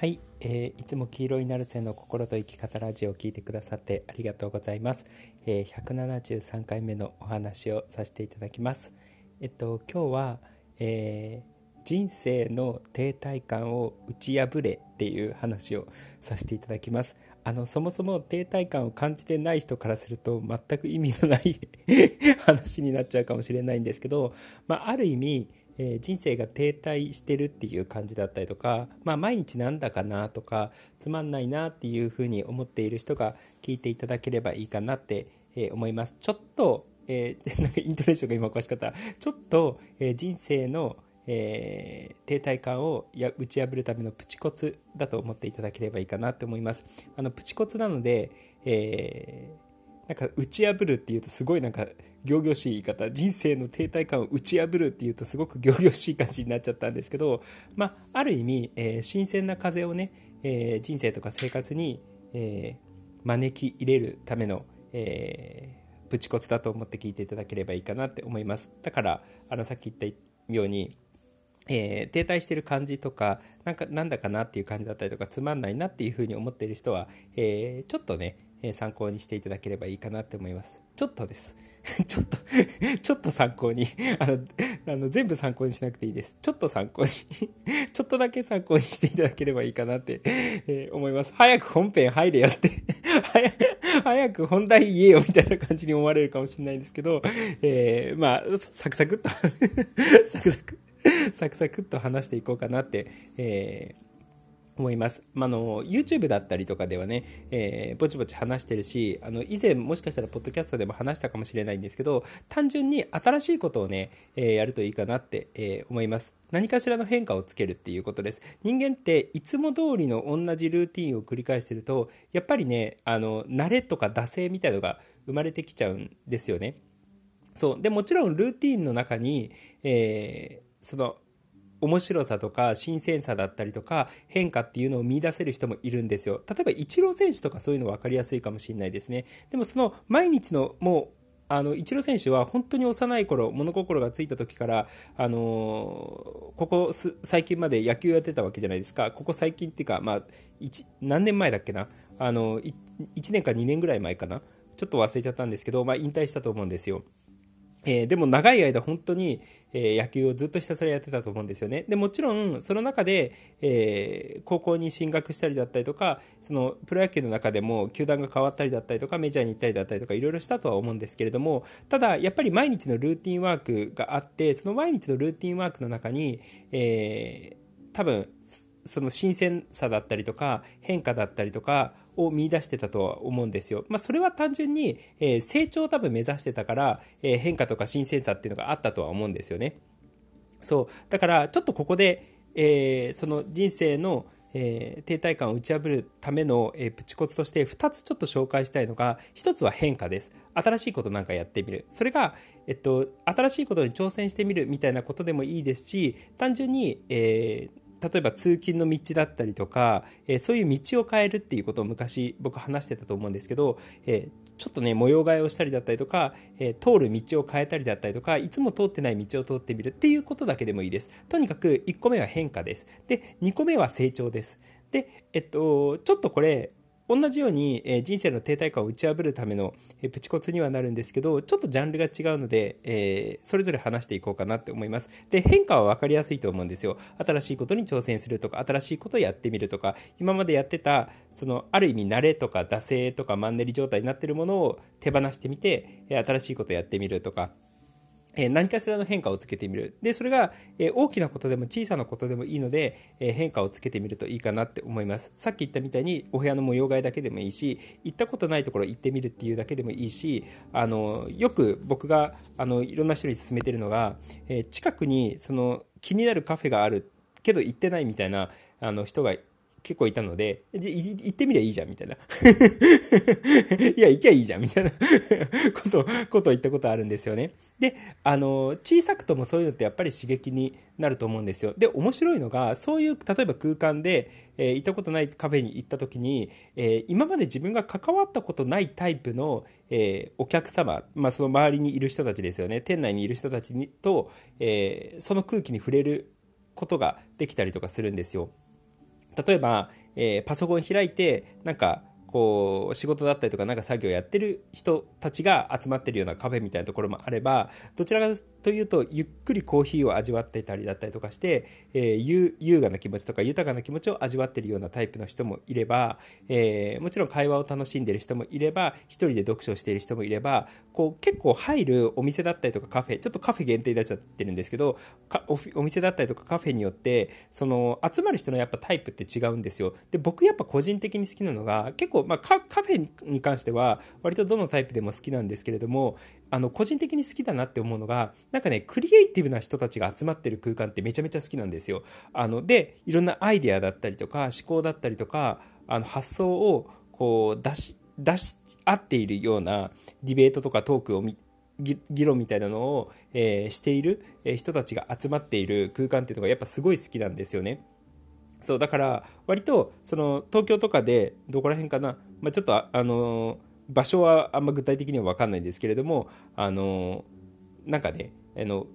はい、えー、いつも黄色いナルセの心と生き方ラジオを聞いてくださってありがとうございます。えー、173回目のお話をさせていただきます。えっと今日は、えー、人生の停滞感を打ち破れっていう話をさせていただきます。あのそもそも停滞感を感じてない人からすると全く意味のない 話になっちゃうかもしれないんですけど、まあ、ある意味えー、人生が停滞してるっていう感じだったりとか、まあ、毎日なんだかなとかつまんないなっていうふうに思っている人が聞いていただければいいかなって、えー、思いますちょっと、えー、なんかイントネーションが今おかしかったちょっと、え人生のえー、停滞感をや打ち破るためのプチコツだと思っていただければいいかなと思います。あのプチコツなので、えーなんか打ち破るっていうとすごいなんか仰々しい言い方人生の停滞感を打ち破るっていうとすごく仰々しい感じになっちゃったんですけど、まあ、ある意味、えー、新鮮な風をね、えー、人生とか生活に、えー、招き入れるための、えー、プチコツだと思って聞いていただければいいかなって思います。だからあのさっき言ったようにえー、停滞してる感じとかなんかなんだかなっていう感じだったりとかつまんないなっていうふうに思っている人は、えー、ちょっとねえ参考にしていただければいいかなって思います。ちょっとです。ちょっと ちょっと参考にあの、あの、全部参考にしなくていいです。ちょっと参考に ちょっとだけ参考にしていただければいいかなって、えー、思います。早く本編入れよって早く本題言えよみたいな感じに思われるかもしれないんですけど、えー、まあ、サクサクっとサクサクサクサクっと話していこうかなって、えー思います。まあの、YouTube だったりとかではね、えー、ぼちぼち話してるし、あの、以前もしかしたらポッドキャストでも話したかもしれないんですけど、単純に新しいことをね、えー、やるといいかなって、えー、思います。何かしらの変化をつけるっていうことです。人間っていつも通りの同じルーティンを繰り返してると、やっぱりね、あの、慣れとか惰性みたいのが生まれてきちゃうんですよね。そう。で、もちろんルーティンの中に、えー、その、面白さとか新鮮さだったりとか変化っていうのを見出せる人もいるんですよ。例えばイチロー選手とかそういうの分かりやすいかもしれないですね。でもその毎日のもうあの、イチロー選手は本当に幼い頃、物心がついた時から、あのー、ここ最近まで野球やってたわけじゃないですか。ここ最近っていうか、まあ、何年前だっけな？あの、1年か2年ぐらい前かな？ちょっと忘れちゃったんですけど、まあ、引退したと思うんですよ。えー、でも長い間本当に、えー、野球をずっとひたすらやってたと思うんですよね。で、もちろんその中で、えー、高校に進学したりだったりとか、そのプロ野球の中でも球団が変わったりだったりとか、メジャーに行ったりだったりとか、いろいろしたとは思うんですけれども、ただやっぱり毎日のルーティンワークがあって、その毎日のルーティンワークの中に、えー、多分、その新鮮さだったりとか変化だったりとかを見出してたとは思うんですよ。まあ、それは単純に、えー、成長を多分目指してたから、えー、変化とか新鮮さっていうのがあったとは思うんですよね。そう。だからちょっとここで、えー、その人生のえー、停滞感を打ち破るための、えー、プチコツとして2つちょっと紹介したいのが1つは変化です新しいことなんかやってみるそれが、えっと、新しいことに挑戦してみるみたいなことでもいいですし単純に、えー、例えば通勤の道だったりとか、え、そういう道を変えるっていうことを昔僕話してたと思うんですけど、え、ちょっとね模様替えをしたりだったりとか、え、通る道を変えたりだったりとかいつも通ってない道を通ってみるっていうことだけでもいいです。とにかく1個目は変化です。で2個目は成長です。でえっとちょっとこれ同じように、えー、人生の停滞感を打ち破るための、えー、プチコツにはなるんですけど、ちょっとジャンルが違うので、えー、それぞれ話していこうかなって思います。で、変化は分かりやすいと思うんですよ。新しいことに挑戦するとか、新しいことをやってみるとか、今までやってた、その、ある意味慣れとか惰性とかマンネリ状態になってるものを手放してみて、新しいことをやってみるとか、え何かしらの変化をつけてみる。で、それが、え大きなことでも小さなことでもいいので、え変化をつけてみるといいかなって思います。さっき言ったみたいにお部屋の模様替えだけでもいいし、行ったことないところ行ってみるっていうだけでもいいし、あの、よく僕が、あの、いろんな人に勧めてるのが、え近くにその気になるカフェがあるけど行ってないみたいなあの人が結構いたので、行ってみりゃいいじゃん、みたいな。いや、行きゃいいじゃん、みたいな こと、ことを言ったことあるんですよね。で、あの、小さくともそういうのってやっぱり刺激になると思うんですよ。で、面白いのが、そういう、例えば空間で、えー、行ったことないカフェに行った時に、えー、今まで自分が関わったことないタイプの、えー、お客様、まあ、その周りにいる人たちですよね。店内にいる人たちにと、えその空気に触れることができたりとかするんですよ。例えば、えー、パソコン開いてなんかこう仕事だったりとかなんか作業やってる人たちが集まってるようなカフェみたいなところもあればどちらかというとゆっくりコーヒーを味わってたりだったりとかして、えー、優雅な気持ちとか豊かな気持ちを味わってるようなタイプの人もいれば、えー、もちろん会話を楽しんでる人もいれば一人で読書をしている人もいればこう結構入るお店だったりとかカフェちょっとカフェ限定になっちゃってるんですけどお店だったりとかカフェによってその集まる人のやっぱタイプって違うんですよ。で僕やっぱ個人的に好きなのが結構、まあ、カフェに関しては割とどのタイプでも好きなんですけれどもあの個人的に好きだなって思うのがなんかねクリエイティブな人たちが集まってる空間ってめちゃめちゃ好きなんですよ。あのでいろんなアイデアだったりとか思考だったりとかあの発想をこう出し出し合っているようなディベートとかトークを議論みたいなのを、えー、している人たちが集まっている空間っていうのがやっぱすごい好きなんですよね。そうだから割とその東京とかでどこら辺かな、まあ、ちょっとあのー場所はあんま具体的には分かんないんですけれどもあのなんかねあの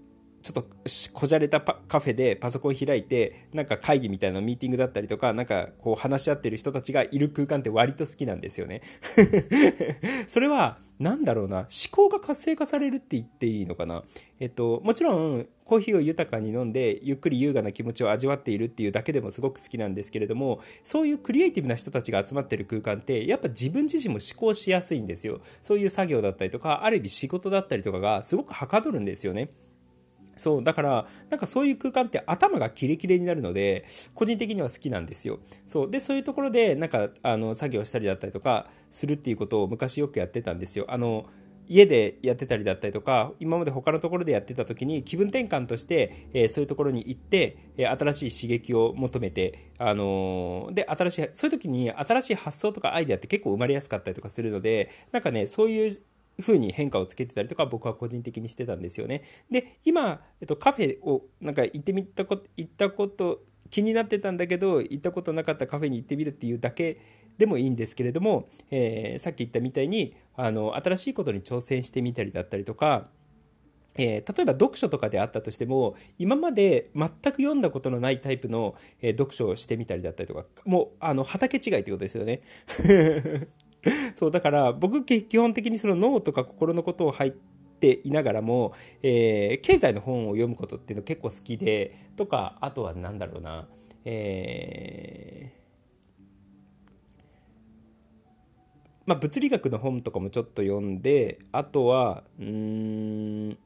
ちょっとこじゃれたカフェでパソコン開いてなんか会議みたいなミーティングだったりとかなんかこう話し合ってる人たちがいる空間って割と好きなんですよね。それは何だろうな。思考が活性化されるって言っていいのかな？えっともちろんコーヒーを豊かに飲んでゆっくり優雅な気持ちを味わっているっていうだけでもすごく好きなんですけれどもそういうクリエイティブな人たちが集まってる空間ってやっぱ自分自身も思考しやすいんですよ。そういう作業だったりとかある意味仕事だったりとかがすごくはかどるんですよね。そう、だから、なんかそういう空間って頭がキレキレになるので、個人的には好きなんですよ。そう。で、そういうところで、なんか、あの、作業したりだったりとか、するっていうことを昔よくやってたんですよ。あの、家でやってたりだったりとか、今まで他のところでやってた時に気分転換として、えー、そういうところに行って、えー、新しい刺激を求めて、あのー、で、新しい、そういう時に新しい発想とかアイデアって結構生まれやすかったりとかするので、なんかね、そういう風に変化をつけてたりとか僕は個人的にしてたんですよね。で、今、えっと、カフェをなんか行ってみたこと、行ったこと気になってたんだけど、行ったことなかったカフェに行ってみるっていうだけでもいいんですけれども、えー、さっき言ったみたいに、あの、新しいことに挑戦してみたりだったりとか、えー、例えば読書とかであったとしても今まで全く読んだことのないタイプの、えー、読書をしてみたりだったりとかもうあの畑違いってことですよね そう、だから僕基本的にその脳とか心のことを入っていながらも、えー、経済の本を読むことっていうの結構好きで、とか、あとは何だろうな、えー、まあ、物理学の本とかもちょっと読んで、あとは、うん、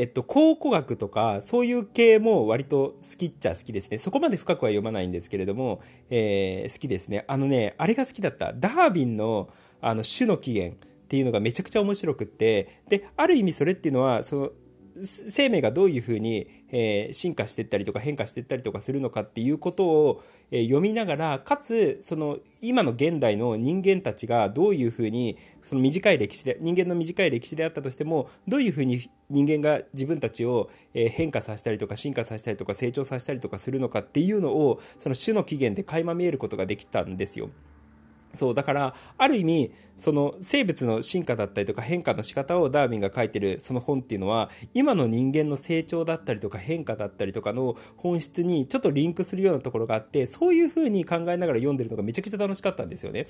えっと、考古学とか、そういう系も割と好きっちゃ好きですね。そこまで深くは読まないんですけれども、えー、好きですね。あのね、あれが好きだった。ダービンの、あの、種の起源っていうのがめちゃくちゃ面白くって、で、ある意味それっていうのは、その、生命がどういうふうに、えー、進化していったりとか変化していったりとかするのかっていうことを、えー、読みながらかつその今の現代の人間たちがどういうふうにその短い歴史で人間の短い歴史であったとしてもどういうふうに人間が自分たちを、え、変化させたりとか進化させたりとか成長させたりとかするのかっていうのをその種の起源で垣間見えることができたんですよ。そうだからある意味その生物の進化だったりとか変化の仕方をダーウィンが書いてるその本っていうのは今の人間の成長だったりとか変化だったりとかの本質にちょっとリンクするようなところがあってそういうふうに考えながら読んでるのがめちゃくちゃ楽しかったんですよね。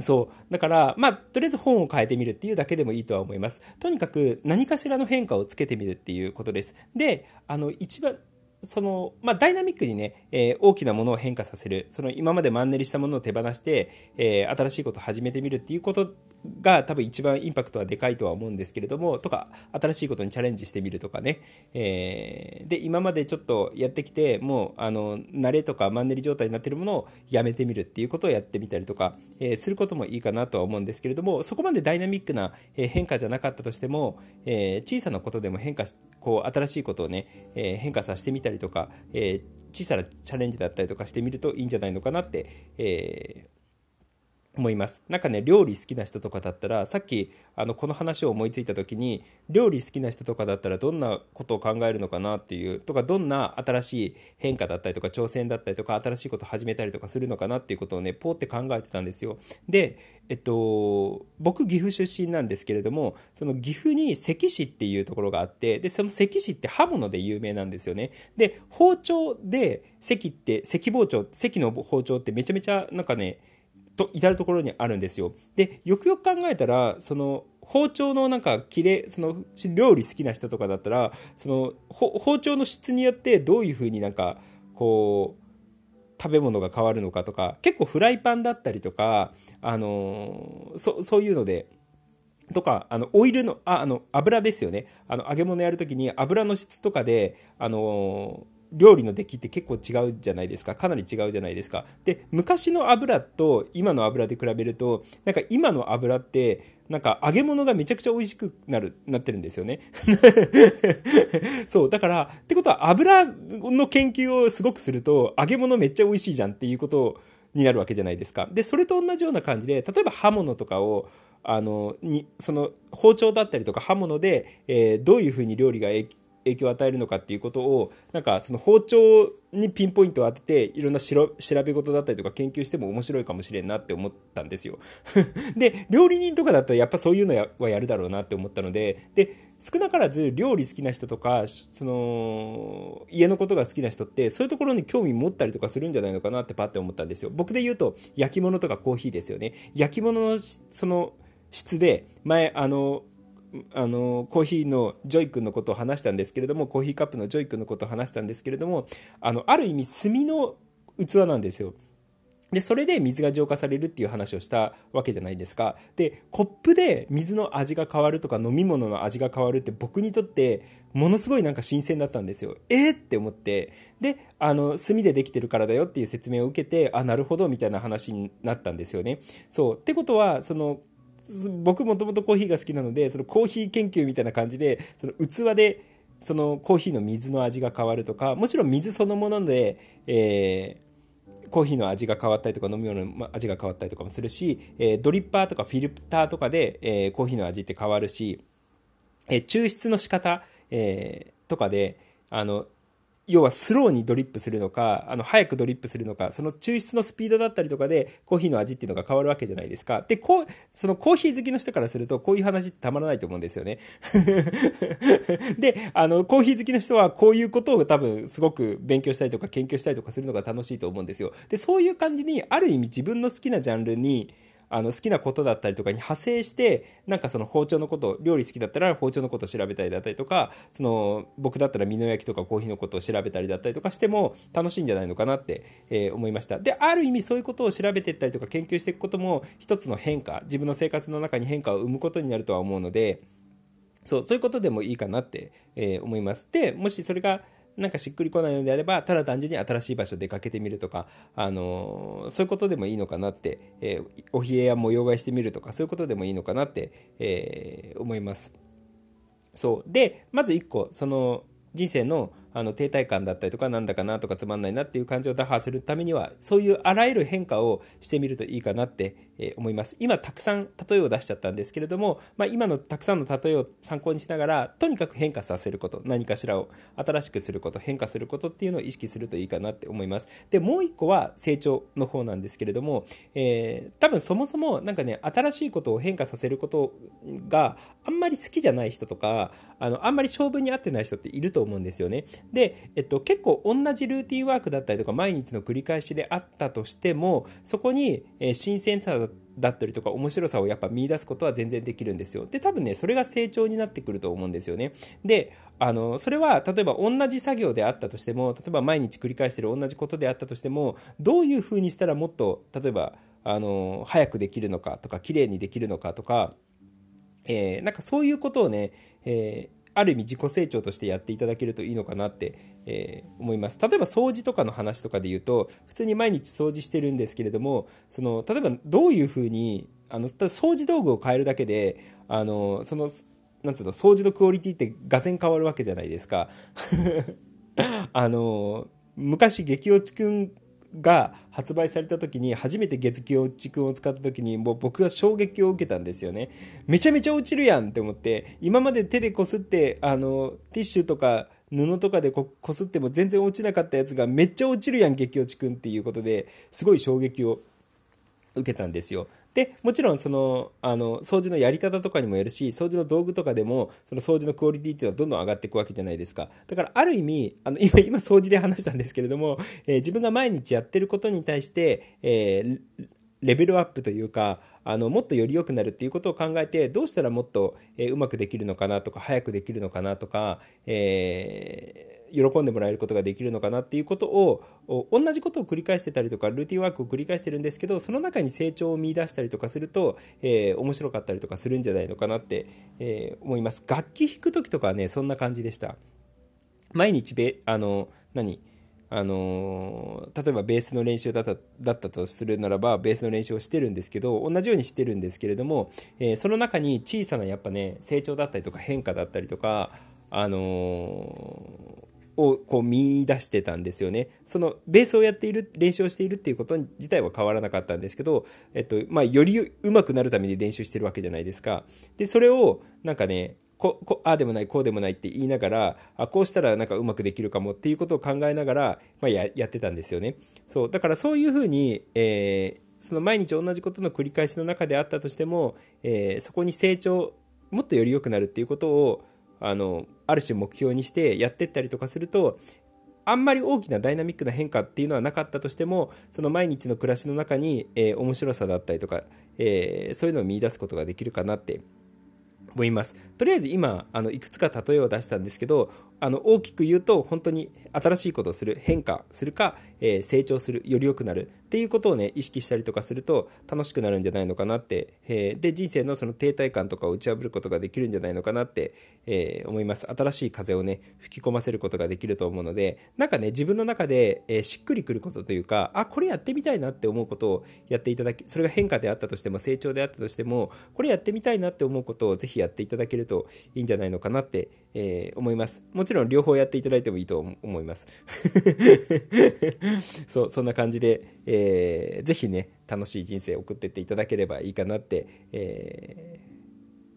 そう。だから、まあ、とりあえず本を変えてみるっていうだけでもいいとは思います。とにかく何かしらの変化をつけてみるっていうことです。で、あの、一番、その、まあ、ダイナミックにね、えー、大きなものを変化させる。その今までマンネリしたものを手放して、えー、新しいことを始めてみるっていうことが多分一番インパクトはでかいとは思うんですけれども、とか、新しいことにチャレンジしてみるとかね。えー、で、今までちょっとやってきて、もう、あの、慣れとかマンネリ状態になっているものをやめてみるっていうことをやってみたりとか、えー、することもいいかなとは思うんですけれども、そこまでダイナミックな変化じゃなかったとしても、えー、小さなことでも変化し、こう、新しいことをね、え、変化させてみたりとか、え、小さなチャレンジだったりとかしてみるといいんじゃないのかなって、えー思います。なんかね料理好きな人とかだったらさっきあのこの話を思いついた時に料理好きな人とかだったらどんなことを考えるのかなっていうとかどんな新しい変化だったりとか挑戦だったりとか新しいことを始めたりとかするのかなっていうことをねポーって考えてたんですよ。でえっと僕岐阜出身なんですけれどもその岐阜に関市っていうところがあってでその関市って刃物で有名なんですよね。で包丁で関って関包丁関の包丁ってめちゃめちゃなんかねと至る所にあるんですよ。でよくよく考えたらその包丁のなんか切れその料理好きな人とかだったらその包丁の質によってどういうふうになんかこう食べ物が変わるのかとか結構フライパンだったりとかあのそそういうので。とか、あの、オイルの、あ、あの、油ですよね。あの、揚げ物やるときに油の質とかで、あの料理の出来って結構違うじゃないですか。かなり違うじゃないですか。で、昔の油と今の油で比べると、なんか今の油って、なんか揚げ物がめちゃくちゃ美味しくなる、なってるんですよね。そう、だから、ってことは油の研究をすごくすると、揚げ物めっちゃ美味しいじゃんっていうことになるわけじゃないですか。で、それと同じような感じで、例えば刃物とかを、あの、に、その包丁だったりとか刃物で、えー、どういうふうに料理が影響を与えるのかっていうことをなんかその包丁にピンポイントを当てていろんな調べ事だったりとか研究しても面白いかもしれんなって思ったんですよ。で料理人とかだったらやっぱそういうのはやるだろうなって思ったのでで少なからず料理好きな人とかその家のことが好きな人ってそういうところに興味持ったりとかするんじゃないのかなってパッて思ったんですよ。僕で言うと焼き物とかコーヒーですよね。焼き物のその質で前あのあのコーヒーのジョイ君のことを話したんですけれどもコーヒーカップのジョイ君のことを話したんですけれどもあのある意味炭の器なんですよ。でそれで水が浄化されるっていう話をしたわけじゃないですか。でコップで水の味が変わるとか飲み物の味が変わるって僕にとってものすごいなんか新鮮だったんですよ。えー、って思って。であの炭でできてるからだよっていう説明を受けてあなるほどみたいな話になったんですよね。そう。ってことはその僕もともとコーヒーが好きなのでそのコーヒー研究みたいな感じでその器でそのコーヒーの水の味が変わるとかもちろん水そのもので、えー、コーヒーの味が変わったりとか飲み物の味が変わったりとかもするし、えー、ドリッパーとかフィルターとかで、えー、コーヒーの味って変わるし、え抽出の仕方、えとかであの要はスローにドリップするのか、あの、早くドリップするのか、その抽出のスピードだったりとかで、コーヒーの味っていうのが変わるわけじゃないですか。で、こう、そのコーヒー好きの人からすると、こういう話ってたまらないと思うんですよね。で、あの、コーヒー好きの人は、こういうことを多分、すごく勉強したりとか、研究したりとかするのが楽しいと思うんですよ。で、そういう感じに、ある意味自分の好きなジャンルに、あの好きなことだったりとかに派生してなんかその包丁のこと料理好きだったら包丁のことを調べたりだったりとかその僕だったら美濃焼きとかコーヒーのことを調べたりだったりとかしても楽しいんじゃないのかなって、えー、思いました。である意味そういうことを調べていったりとか研究していくことも一つの変化自分の生活の中に変化を生むことになるとは思うのでそうそういうことでもいいかなって、えー、思います。でもしそれがなんかしっくりこないのであれば、ただ単純に新しい場所出かけてみるとか、あのー、そういうことでもいいのかなって、えー、お冷えや模様替えしてみるとか、そういうことでもいいのかなって、えー、思います。そう。で、まず1個、その、人生のあの停滞感だったりとかなんだかなとかつまんないなっていう感じを打破するためにはそういうあらゆる変化をしてみるといいかなって、思います。今たくさん例えを出しちゃったんですけれども、まあ、今のたくさんの例えを参考にしながらとにかく変化させること何かしらを新しくすること変化することっていうのを意識するといいかなって思います。でもう一個は成長の方なんですけれども、えー、多分そもそもなんかね新しいことを変化させることがあんまり好きじゃない人とかあのあんまり勝負に合ってない人っていると思うんですよね。で、えっと、結構同じルーティンワークだったりとか毎日の繰り返しであったとしてもそこに、え新鮮さだったりとか面白さをやっぱ見出すことは全然できるんですよ。で多分ねそれが成長になってくると思うんですよね。であのそれは例えば同じ作業であったとしても例えば毎日繰り返してる同じことであったとしてもどういうふうにしたらもっと例えばあの早くできるのかとか綺麗にできるのかとか、えー、なんかそういうことをね、えーある意味自己成長としてやっていただけるといいのかなって、えー、思います。例えば掃除とかの話とかで言うと、普通に毎日掃除してるんですけれども、その、例えばどういうふうに、あの、掃除道具を変えるだけで、あの、その、なんつうの、掃除のクオリティってがぜ変わるわけじゃないですか。あの、昔、激落ちくんが発売された時に初めて月給落ちくんを使った時にもう僕は衝撃を受けたんですよね。めちゃめちゃ落ちるやんって思って今まで手でこすってあのティッシュとか布とかでこすっても全然落ちなかったやつがめっちゃ落ちるやん激落ちくんっていうことですごい衝撃を受けたんですよ。でもちろんそのあの掃除のやり方とかにもよるし掃除の道具とかでもその掃除のクオリティっていうのはどんどん上がっていくわけじゃないですか。だからある意味あの今今掃除で話したんですけれども、えー、自分が毎日やってることに対して、えー、レベルアップというかあのもっとより良くなるっていうことを考えてどうしたらもっと、えー、うまくできるのかなとか早くできるのかなとか、えー喜んでもらえることができるのかなっていうことを同じことを繰り返してたりとかルーティンワークを繰り返してるんですけどその中に成長を見出したりとかすると、えー、面白かったりとかするんじゃないのかなって、えー、思います。楽器弾く時とかはねそんな感じでした。毎日べあの何あの例えばベースの練習だっただったとするならばベースの練習をしてるんですけど同じようにしてるんですけれども、えー、その中に小さなやっぱね成長だったりとか変化だったりとかあのをこう見出してたんですよね。そのベースをやっている練習をしているっていうこと自体は変わらなかったんですけど、えっとまあ、より上手くなるために練習してるわけじゃないですか。でそれをなんかねここああでもないこうでもないって言いながらあこうしたらなんかうまくできるかもっていうことを考えながら、まあ、やってたんですよね。そうだからそういうふうに、えー、その毎日同じことの繰り返しの中であったとしても、えー、そこに成長もっとより良くなるっていうことをあのある種目標にしてやってったりとかするとあんまり大きなダイナミックな変化っていうのはなかったとしてもその毎日の暮らしの中に、えー、面白さだったりとか、えー、そういうのを見いだすことができるかなって思います。とりあえず今あのいくつか例えを出したんですけどあの大きく言うと本当に新しいことをする変化するか、えー、成長するより良くなるっていうことをね意識したりとかすると楽しくなるんじゃないのかなって、えー、で人生のその停滞感とかを打ち破ることができるんじゃないのかなって、えー、思います。新しい風をね吹き込ませることができると思うのでなんかね自分の中で、えしっくりくることというかあこれやってみたいなって思うことをやっていただきそれが変化であったとしても成長であったとしてもこれやってみたいなって思うことをぜひやっていただけるといいんじゃないのかなって、え思います。もちちろん両方やっていただいてもいいと思います。そうそんな感じで、えー、ぜひね楽しい人生を送っていっていただければいいかなって、え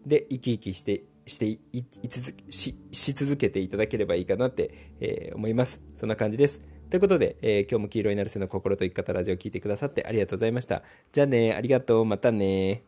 ー、で生き生きしてしてい続しし続けていただければいいかなって、えー、思います。そんな感じです。ということで、えー、今日も黄色いなるせの心と生き方ラジオを聴いてくださってありがとうございました。じゃあねありがとう。またね